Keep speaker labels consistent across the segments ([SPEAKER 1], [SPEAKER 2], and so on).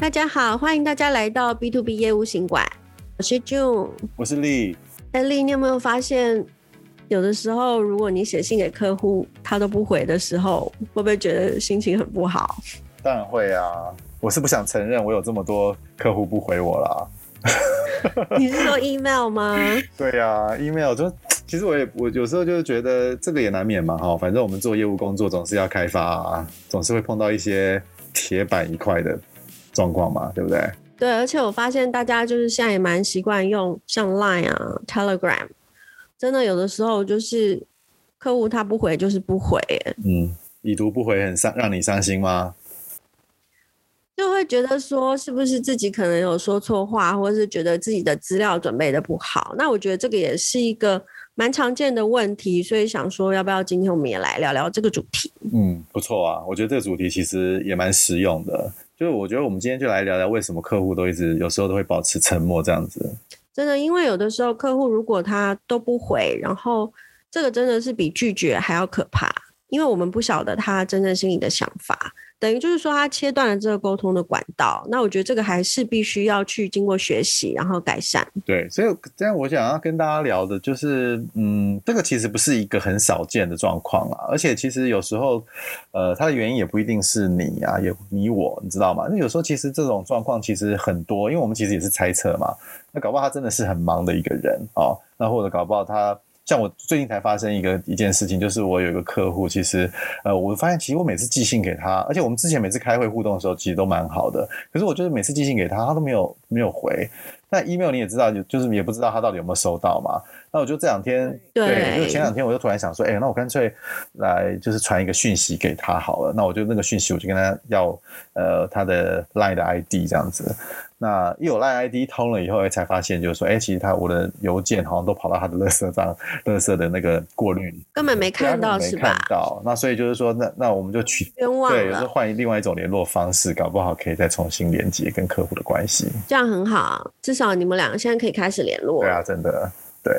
[SPEAKER 1] 大家好，欢迎大家来到 B to B 业务行馆。我是 June，
[SPEAKER 2] 我是丽。
[SPEAKER 1] 哎，丽，你有没有发现，有的时候如果你写信给客户，他都不回的时候，会不会觉得心情很不好？
[SPEAKER 2] 当然会啊，我是不想承认我有这么多客户不回我啦。
[SPEAKER 1] 你是说 email 吗？
[SPEAKER 2] 对呀、啊，email 就其实我也我有时候就是觉得这个也难免嘛哈，反正我们做业务工作总是要开发啊，总是会碰到一些铁板一块的状况嘛，对不对？
[SPEAKER 1] 对，而且我发现大家就是现在也蛮习惯用像 Line 啊、Telegram，真的有的时候就是客户他不回就是不回。
[SPEAKER 2] 嗯，已读不回很伤，让你伤心吗？
[SPEAKER 1] 就会觉得说是不是自己可能有说错话，或者是觉得自己的资料准备的不好。那我觉得这个也是一个蛮常见的问题，所以想说要不要今天我们也来聊聊这个主题？
[SPEAKER 2] 嗯，不错啊，我觉得这个主题其实也蛮实用的。就是我觉得我们今天就来聊聊为什么客户都一直有时候都会保持沉默这样子。
[SPEAKER 1] 真的，因为有的时候客户如果他都不回，然后这个真的是比拒绝还要可怕，因为我们不晓得他真正心里的想法。等于就是说，他切断了这个沟通的管道。那我觉得这个还是必须要去经过学习，然后改善。
[SPEAKER 2] 对，所以这样我想要跟大家聊的就是，嗯，这个其实不是一个很少见的状况啊。而且其实有时候，呃，它的原因也不一定是你啊，也你我，你知道吗？那有时候其实这种状况其实很多，因为我们其实也是猜测嘛。那搞不好他真的是很忙的一个人哦，那或者搞不好他。像我最近才发生一个一件事情，就是我有一个客户，其实呃，我发现其实我每次寄信给他，而且我们之前每次开会互动的时候，其实都蛮好的。可是我就是每次寄信给他，他都没有没有回。那 email 你也知道，就就是也不知道他到底有没有收到嘛。那我就这两天，对，对，就前两天我就突然想说，哎、欸，那我干脆来就是传一个讯息给他好了。那我就那个讯息，我就跟他要呃他的 line 的 ID 这样子。那一有 line ID 通了以后，才发现就是说，哎、欸，其实他我的邮件好像都跑到他的垃圾账、垃圾的那个过滤里，
[SPEAKER 1] 根本没看到是吧？
[SPEAKER 2] 没看到。那所以就是说，那那我们就取冤枉，对，有时候换另外一种联络方式，搞不好可以再重新连接跟客户的关系。
[SPEAKER 1] 这样很好，至少你们两个现在可以开始联络。
[SPEAKER 2] 对啊，真的，对。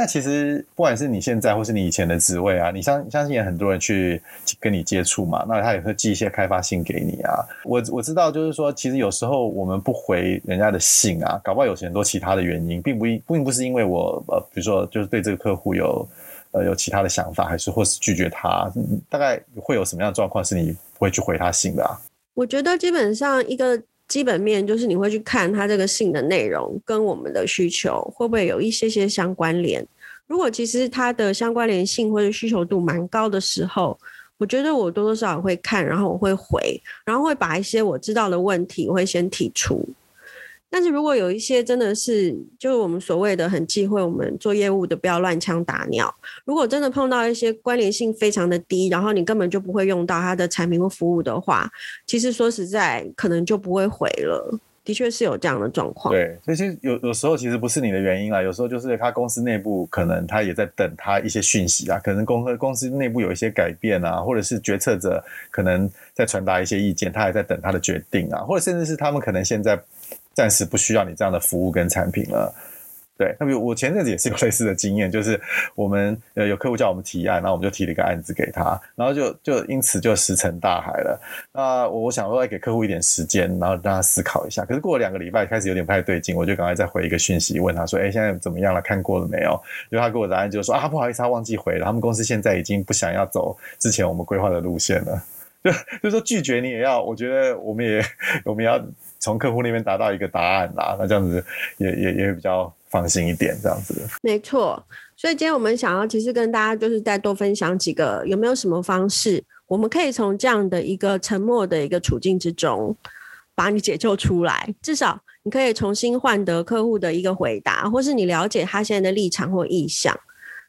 [SPEAKER 2] 那其实不管是你现在或是你以前的职位啊，你相相信也很多人去跟你接触嘛，那他也会寄一些开发信给你啊。我我知道，就是说，其实有时候我们不回人家的信啊，搞不好有很多其他的原因，并不一并不是因为我呃，比如说就是对这个客户有呃有其他的想法，还是或是拒绝他，大概会有什么样的状况是你不会去回他信的啊？
[SPEAKER 1] 我觉得基本上一个基本面就是你会去看它这个信的内容跟我们的需求会不会有一些些相关联。如果其实它的相关联性或者需求度蛮高的时候，我觉得我多多少少会看，然后我会回，然后会把一些我知道的问题我会先提出。但是如果有一些真的是，就是我们所谓的很忌讳我们做业务的不要乱枪打鸟。如果真的碰到一些关联性非常的低，然后你根本就不会用到他的产品或服务的话，其实说实在，可能就不会回了。的确是有这样的状况。
[SPEAKER 2] 对，所以其实有有时候其实不是你的原因啦，有时候就是他公司内部可能他也在等他一些讯息啊，可能公公司内部有一些改变啊，或者是决策者可能在传达一些意见，他还在等他的决定啊，或者甚至是他们可能现在。暂时不需要你这样的服务跟产品了，对。那比如我前阵子也是有类似的经验，就是我们呃有客户叫我们提案，然后我们就提了一个案子给他，然后就就因此就石沉大海了。那我想说要给客户一点时间，然后让他思考一下。可是过了两个礼拜，开始有点不太对劲，我就赶快再回一个讯息问他说：“哎，现在怎么样了？看过了没有？”因为他给我答案就是说：“啊，不好意思，他忘记回了。他们公司现在已经不想要走之前我们规划的路线了。”就就说拒绝你也要，我觉得我们也我们也要从客户那边达到一个答案啦，那这样子也也也比较放心一点，这样子。
[SPEAKER 1] 没错，所以今天我们想要其实跟大家就是再多分享几个，有没有什么方式，我们可以从这样的一个沉默的一个处境之中，把你解救出来，至少你可以重新换得客户的一个回答，或是你了解他现在的立场或意向。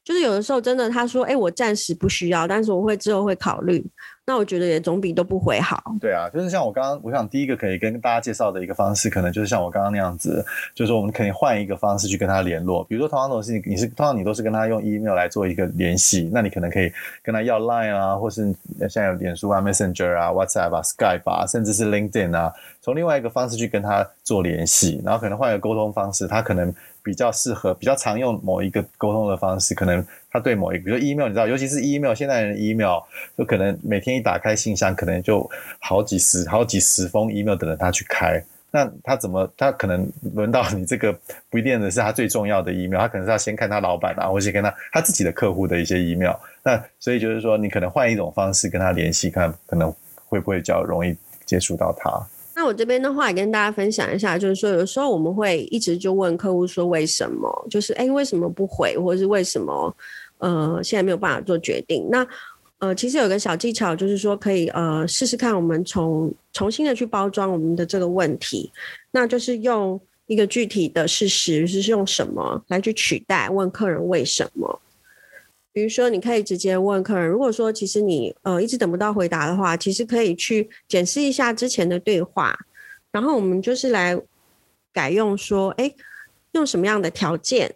[SPEAKER 1] 就是有的时候真的他说，哎、我暂时不需要，但是我会之后会考虑。那我觉得也总比都不回好。对
[SPEAKER 2] 啊，就是像我刚刚，我想第一个可以跟大家介绍的一个方式，可能就是像我刚刚那样子，就是我们可以换一个方式去跟他联络。比如说，同样都是你，你是通常你都是跟他用 email 来做一个联系，那你可能可以跟他要 line 啊，或是现在有脸书啊、Messenger 啊、WhatsApp 啊、Skype 啊，甚至是 LinkedIn 啊，从另外一个方式去跟他做联系，然后可能换一个沟通方式，他可能比较适合、比较常用某一个沟通的方式，可能他对某一，比如 email，你知道，尤其是 email，现在人 email 就可能每天一打开信箱，可能就好几十、好几十封 email 等着他去开。那他怎么？他可能轮到你这个不一定的是他最重要的 email，他可能是要先看他老板啊，或是跟他他自己的客户的一些 email。那所以就是说，你可能换一种方式跟他联系，看可能会不会较容易接触到他。
[SPEAKER 1] 那我这边的话也跟大家分享一下，就是说有时候我们会一直就问客户说为什么，就是哎为什么不回，或者是为什么呃现在没有办法做决定？那呃，其实有个小技巧，就是说可以呃试试看，我们从重新的去包装我们的这个问题，那就是用一个具体的事实，就是用什么来去取代问客人为什么。比如说，你可以直接问客人，如果说其实你呃一直等不到回答的话，其实可以去检视一下之前的对话，然后我们就是来改用说，哎，用什么样的条件，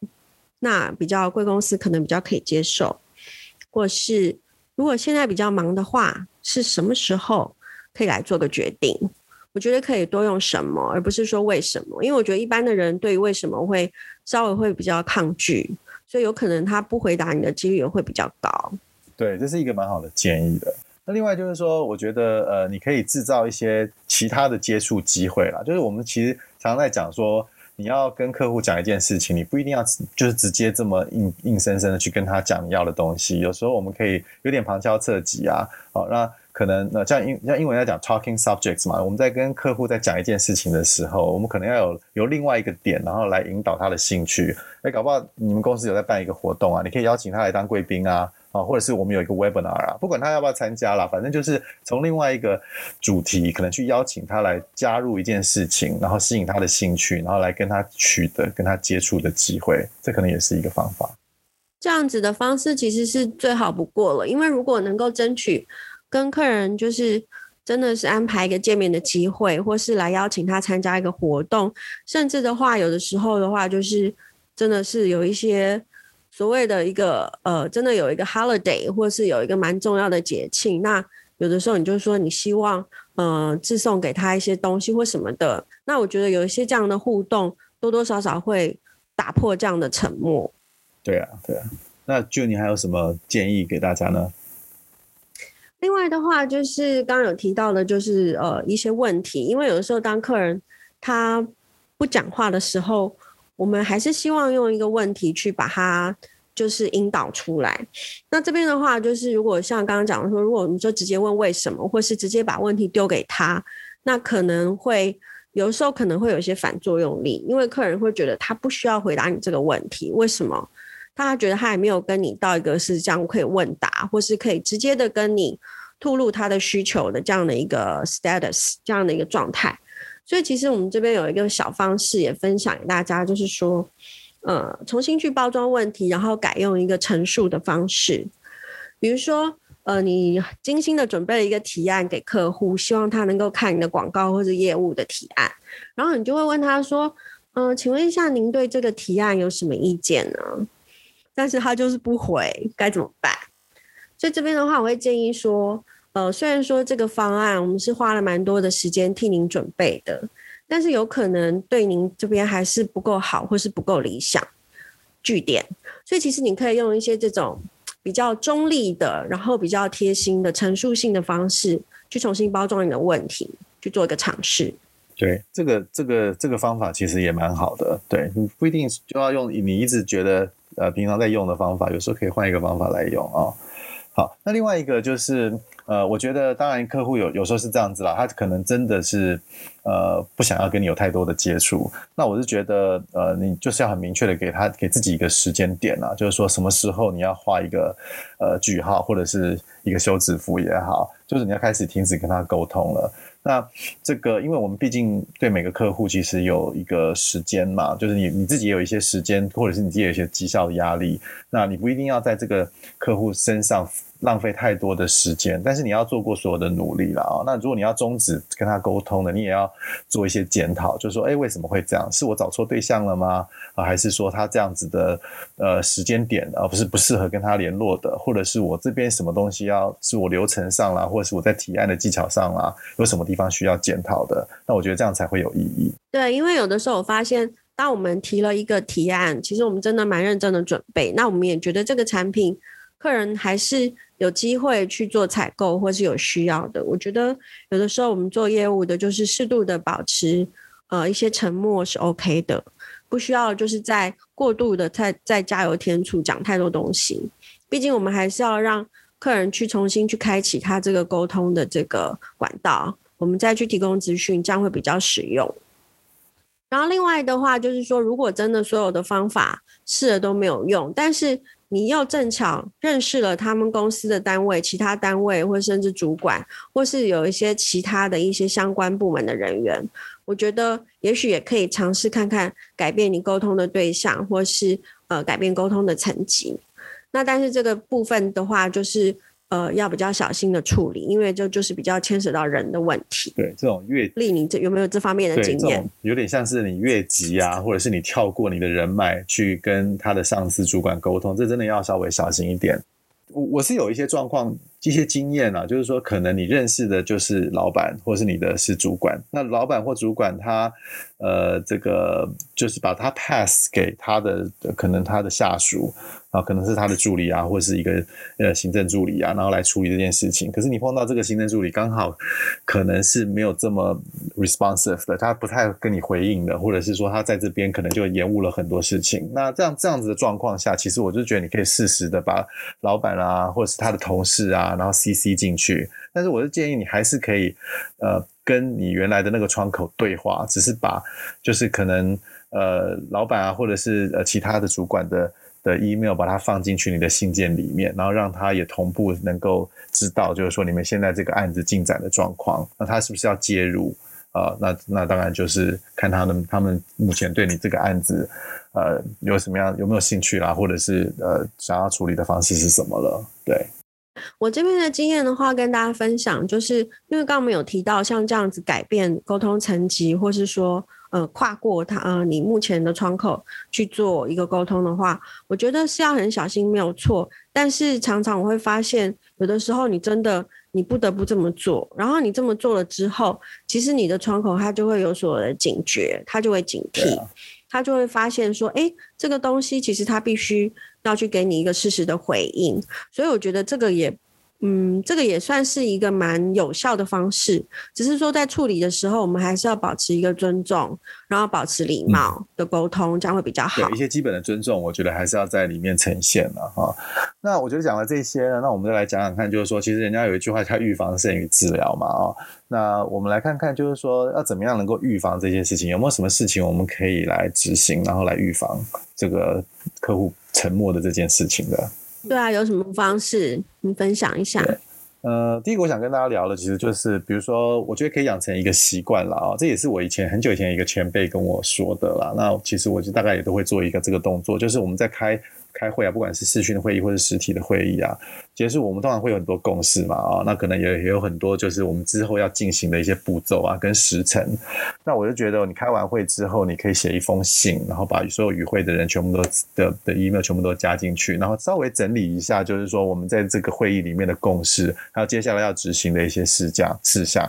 [SPEAKER 1] 那比较贵公司可能比较可以接受，或是。如果现在比较忙的话，是什么时候可以来做个决定？我觉得可以多用什么，而不是说为什么，因为我觉得一般的人对于为什么会稍微会比较抗拒，所以有可能他不回答你的几率也会比较高。
[SPEAKER 2] 对，这是一个蛮好的建议的。那另外就是说，我觉得呃，你可以制造一些其他的接触机会啦。就是我们其实常常在讲说。你要跟客户讲一件事情，你不一定要就是直接这么硬硬生生的去跟他讲你要的东西。有时候我们可以有点旁敲侧击啊，哦，那可能那像英像英文要讲 talking subjects 嘛，我们在跟客户在讲一件事情的时候，我们可能要有有另外一个点，然后来引导他的兴趣。哎，搞不好你们公司有在办一个活动啊，你可以邀请他来当贵宾啊。啊，或者是我们有一个 webinar 啊，不管他要不要参加啦，反正就是从另外一个主题，可能去邀请他来加入一件事情，然后吸引他的兴趣，然后来跟他取得跟他接触的机会，这可能也是一个方法。
[SPEAKER 1] 这样子的方式其实是最好不过了，因为如果能够争取跟客人就是真的是安排一个见面的机会，或是来邀请他参加一个活动，甚至的话，有的时候的话，就是真的是有一些。所谓的一个呃，真的有一个 holiday，或是有一个蛮重要的节庆，那有的时候你就说你希望呃，寄送给他一些东西或什么的，那我觉得有一些这样的互动，多多少少会打破这样的沉默。
[SPEAKER 2] 对啊，对啊。那就你还有什么建议给大家呢？
[SPEAKER 1] 另外的话，就是刚刚有提到的，就是呃一些问题，因为有的时候当客人他不讲话的时候。我们还是希望用一个问题去把他就是引导出来。那这边的话，就是如果像刚刚讲的说，如果我们说直接问为什么，或是直接把问题丢给他，那可能会有时候可能会有一些反作用力，因为客人会觉得他不需要回答你这个问题，为什么？他觉得他还没有跟你到一个是这样可以问答，或是可以直接的跟你吐露他的需求的这样的一个 status，这样的一个状态。所以其实我们这边有一个小方式也分享给大家，就是说，呃，重新去包装问题，然后改用一个陈述的方式。比如说，呃，你精心的准备了一个提案给客户，希望他能够看你的广告或者业务的提案，然后你就会问他说，嗯、呃，请问一下，您对这个提案有什么意见呢？但是他就是不回，该怎么办？所以这边的话，我会建议说。呃，虽然说这个方案我们是花了蛮多的时间替您准备的，但是有可能对您这边还是不够好，或是不够理想。据点，所以其实你可以用一些这种比较中立的，然后比较贴心的陈述性的方式，去重新包装你的问题，去做一个尝试。
[SPEAKER 2] 对，这个这个这个方法其实也蛮好的。对，你不一定就要用你一直觉得呃平常在用的方法，有时候可以换一个方法来用啊、好，那另外一个就是。呃，我觉得当然客户有有时候是这样子啦，他可能真的是呃不想要跟你有太多的接触。那我是觉得呃，你就是要很明确的给他给自己一个时间点啊，就是说什么时候你要画一个呃句号或者是一个休止符也好，就是你要开始停止跟他沟通了。那这个因为我们毕竟对每个客户其实有一个时间嘛，就是你你自己也有一些时间，或者是你自己有一些绩效的压力，那你不一定要在这个客户身上。浪费太多的时间，但是你要做过所有的努力了啊。那如果你要终止跟他沟通的，你也要做一些检讨，就是说，哎，为什么会这样？是我找错对象了吗？啊，还是说他这样子的呃时间点而不是不适合跟他联络的，或者是我这边什么东西要是我流程上啦，或者是我在提案的技巧上啦，有什么地方需要检讨的？那我觉得这样才会有意义。
[SPEAKER 1] 对，因为有的时候我发现当我们提了一个提案，其实我们真的蛮认真的准备。那我们也觉得这个产品，客人还是有机会去做采购，或是有需要的。我觉得有的时候我们做业务的，就是适度的保持呃一些沉默是 OK 的，不需要就是在过度的在在加油添醋讲太多东西。毕竟我们还是要让客人去重新去开启他这个沟通的这个管道，我们再去提供资讯，这样会比较实用。然后另外的话就是说，如果真的所有的方法试了都没有用，但是你又正巧认识了他们公司的单位、其他单位，或甚至主管，或是有一些其他的一些相关部门的人员，我觉得也许也可以尝试看看改变你沟通的对象，或是呃改变沟通的层级。那但是这个部分的话，就是。呃，要比较小心的处理，因为这就，就是比较牵扯到人的问题。
[SPEAKER 2] 对，这种越例，
[SPEAKER 1] 你这有没有这方面的经验？
[SPEAKER 2] 有点像是你越级啊，或者是你跳过你的人脉去跟他的上司主管沟通，这真的要稍微小心一点。我我是有一些状况、一些经验啊，就是说，可能你认识的就是老板，或是你的是主管，那老板或主管他呃，这个就是把他 pass 给他的，可能他的下属。啊，可能是他的助理啊，或是一个呃行政助理啊，然后来处理这件事情。可是你碰到这个行政助理，刚好可能是没有这么 responsive 的，他不太跟你回应的，或者是说他在这边可能就延误了很多事情。那这样这样子的状况下，其实我就觉得你可以适时的把老板啊，或者是他的同事啊，然后 CC 进去。但是我是建议你还是可以呃跟你原来的那个窗口对话，只是把就是可能呃老板啊，或者是呃其他的主管的。的 email 把它放进去你的信件里面，然后让他也同步能够知道，就是说你们现在这个案子进展的状况。那他是不是要介入啊、呃？那那当然就是看他们他们目前对你这个案子呃有什么样有没有兴趣啦，或者是呃想要处理的方式是什么了？对。
[SPEAKER 1] 我这边的经验的话，跟大家分享，就是因为刚刚我们有提到像这样子改变沟通层级，或是说。呃，跨过它，呃，你目前的窗口去做一个沟通的话，我觉得是要很小心，没有错。但是常常我会发现，有的时候你真的你不得不这么做，然后你这么做了之后，其实你的窗口它就会有所的警觉，它就会警惕，它就会发现说，哎，这个东西其实它必须要去给你一个适时的回应。所以我觉得这个也。嗯，这个也算是一个蛮有效的方式，只是说在处理的时候，我们还是要保持一个尊重，然后保持礼貌的沟通，嗯、这样会比较好。
[SPEAKER 2] 有一些基本的尊重，我觉得还是要在里面呈现了哈。那我觉得讲了这些呢，那我们再来讲讲看，就是说，其实人家有一句话叫“预防胜于治疗”嘛啊。那我们来看看，就是说要怎么样能够预防这些事情，有没有什么事情我们可以来执行，然后来预防这个客户沉默的这件事情的。
[SPEAKER 1] 对啊，有什么方式？你分享一下。
[SPEAKER 2] 呃，第一个我想跟大家聊的，其实就是，比如说，我觉得可以养成一个习惯了啊。这也是我以前很久以前一个前辈跟我说的啦。那其实我就大概也都会做一个这个动作，就是我们在开。开会啊，不管是视讯会议或者实体的会议啊，其实我们通常会有很多共识嘛，啊，那可能也也有很多就是我们之后要进行的一些步骤啊，跟时程。那我就觉得，你开完会之后，你可以写一封信，然后把所有与会的人全部都的的 email 全部都加进去，然后稍微整理一下，就是说我们在这个会议里面的共识，还有接下来要执行的一些事项事项。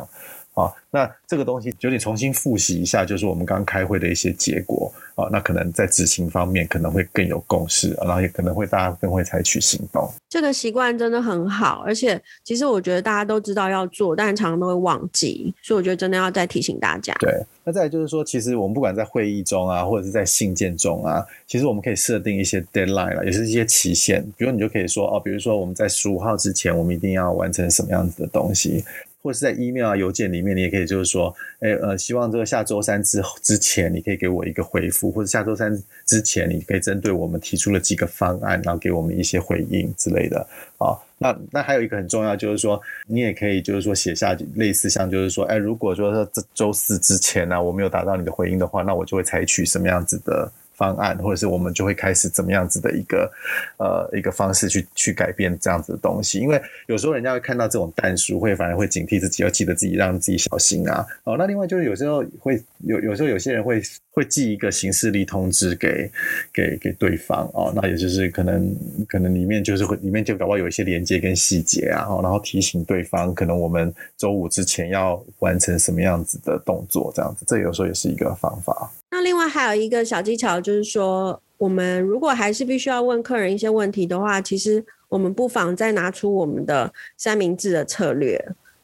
[SPEAKER 2] 啊，那这个东西就得重新复习一下，就是我们刚开会的一些结果啊，那可能在执行方面可能会更有共识，然后也可能会大家更会采取行动。
[SPEAKER 1] 这个习惯真的很好，而且其实我觉得大家都知道要做，但常常都会忘记，所以我觉得真的要再提醒大家。
[SPEAKER 2] 对，那再来就是说，其实我们不管在会议中啊，或者是在信件中啊，其实我们可以设定一些 deadline 了，也是一些期限，比如你就可以说哦，比如说我们在十五号之前，我们一定要完成什么样子的东西。或者是在 email 啊、邮件里面，你也可以就是说，哎呃，希望这个下周三之之前，你可以给我一个回复，或者下周三之前，你可以针对我们提出了几个方案，然后给我们一些回应之类的啊。那那还有一个很重要，就是说，你也可以就是说写下类似像就是说，哎，如果说这周四之前呢，我没有达到你的回应的话，那我就会采取什么样子的。方案，或者是我们就会开始怎么样子的一个呃一个方式去去改变这样子的东西，因为有时候人家会看到这种但书，会反而会警惕自己，要记得自己让自己小心啊。哦，那另外就是有时候会有有时候有些人会会寄一个行事历通知给给给对方哦，那也就是可能可能里面就是会里面就搞不好有一些连接跟细节啊，然后提醒对方可能我们周五之前要完成什么样子的动作，这样子，这有时候也是一个方法。
[SPEAKER 1] 那另外还有一个小技巧，就是说，我们如果还是必须要问客人一些问题的话，其实我们不妨再拿出我们的三明治的策略，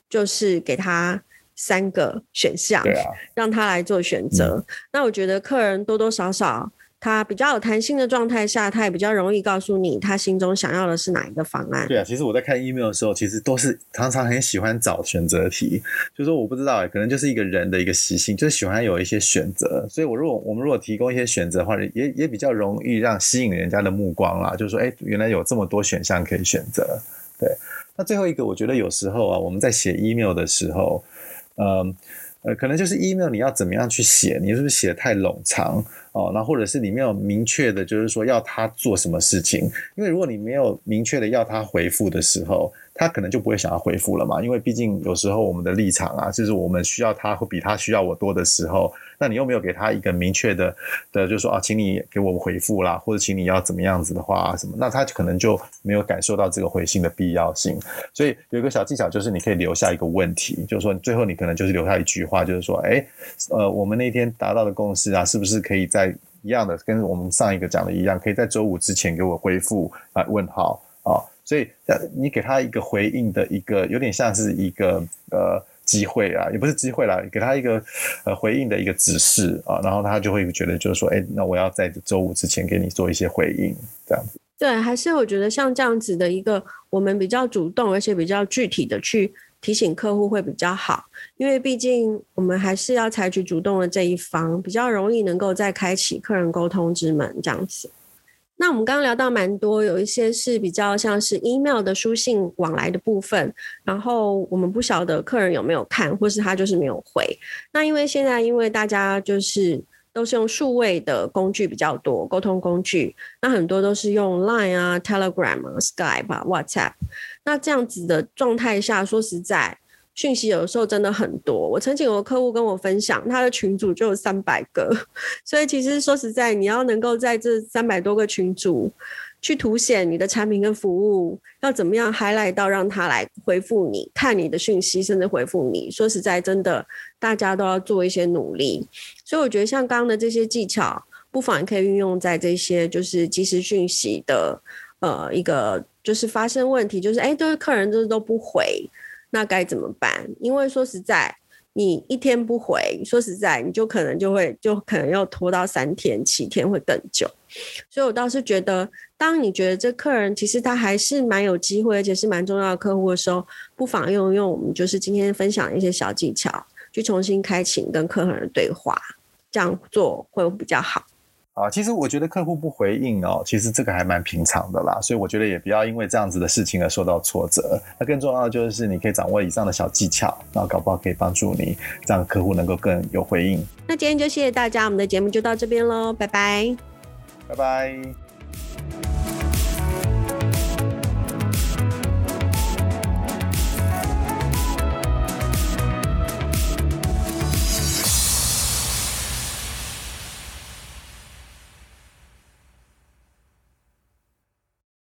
[SPEAKER 1] 就是给他三个选
[SPEAKER 2] 项，啊，
[SPEAKER 1] 让他来做选择。嗯。那我觉得客人多多少少。他比较有弹性的状态下，他也比较容易告诉你他心中想要的是哪一个方案。
[SPEAKER 2] 对啊，其实我在看 email 的时候，其实都是常常很喜欢找选择题，就是说我不知道，可能就是一个人的一个习性，就是喜欢有一些选择。所以，我如果我们如果提供一些选择的话，也也比较容易让吸引人家的目光啦。就是说，哎，原来有这么多选项可以选择。对，那最后一个，我觉得有时候啊，我们在写 email 的时候，呃。呃，可能就是 email 你要怎么样去写？你是不是写的太冗长哦？那或者是你没有明确的，就是说要他做什么事情？因为如果你没有明确的要他回复的时候，他可能就不会想要回复了嘛。因为毕竟有时候我们的立场啊，就是我们需要他会比他需要我多的时候。那你又没有给他一个明确的的，就是说啊，请你给我回复啦，或者请你要怎么样子的话啊什么，那他可能就没有感受到这个回信的必要性。所以有一个小技巧，就是你可以留下一个问题，就是说最后你可能就是留下一句话，就是说，哎，呃，我们那天达到的共识啊，是不是可以在一样的，跟我们上一个讲的一样，可以在周五之前给我回复啊？问号啊？所以你给他一个回应的一个，有点像是一个呃。机会啊，也不是机会啦，给他一个呃回应的一个指示啊，然后他就会觉得就是说，哎，那我要在周五之前给你做一些回应，这样子。
[SPEAKER 1] 对，还是我觉得像这样子的一个，我们比较主动而且比较具体的去提醒客户会比较好，因为毕竟我们还是要采取主动的这一方，比较容易能够再开启客人沟通之门这样子。那我们刚刚聊到蛮多，有一些是比较像是 email 的书信往来的部分，然后我们不晓得客人有没有看，或是他就是没有回。那因为现在因为大家就是都是用数位的工具比较多，沟通工具，那很多都是用 Line 啊、Telegram 啊、Skype 啊、WhatsApp。那这样子的状态下，说实在。讯息有的时候真的很多，我曾经有个客户跟我分享，他的群组就有三百个，所以其实说实在，你要能够在这三百多个群组去凸显你的产品跟服务，要怎么样 highlight 到让他来回复你，看你的讯息，甚至回复你。说实在，真的大家都要做一些努力，所以我觉得像刚刚的这些技巧，不妨也可以运用在这些就是即时讯息的呃一个就是发生问题，就是哎，都是客人就是都不回。那该怎么办？因为说实在，你一天不回，说实在，你就可能就会就可能要拖到三天、七天会更久。所以我倒是觉得，当你觉得这客人其实他还是蛮有机会，而且是蛮重要的客户的时候，不妨用用我们就是今天分享的一些小技巧，去重新开启跟客人的对话，这样做会比较好。
[SPEAKER 2] 啊，其实我觉得客户不回应哦，其实这个还蛮平常的啦，所以我觉得也不要因为这样子的事情而受到挫折。那更重要的就是你可以掌握以上的小技巧，然后搞不好可以帮助你，让客户能够更有回应。
[SPEAKER 1] 那今天就谢谢大家，我们的节目就到这边喽，拜拜，
[SPEAKER 2] 拜拜。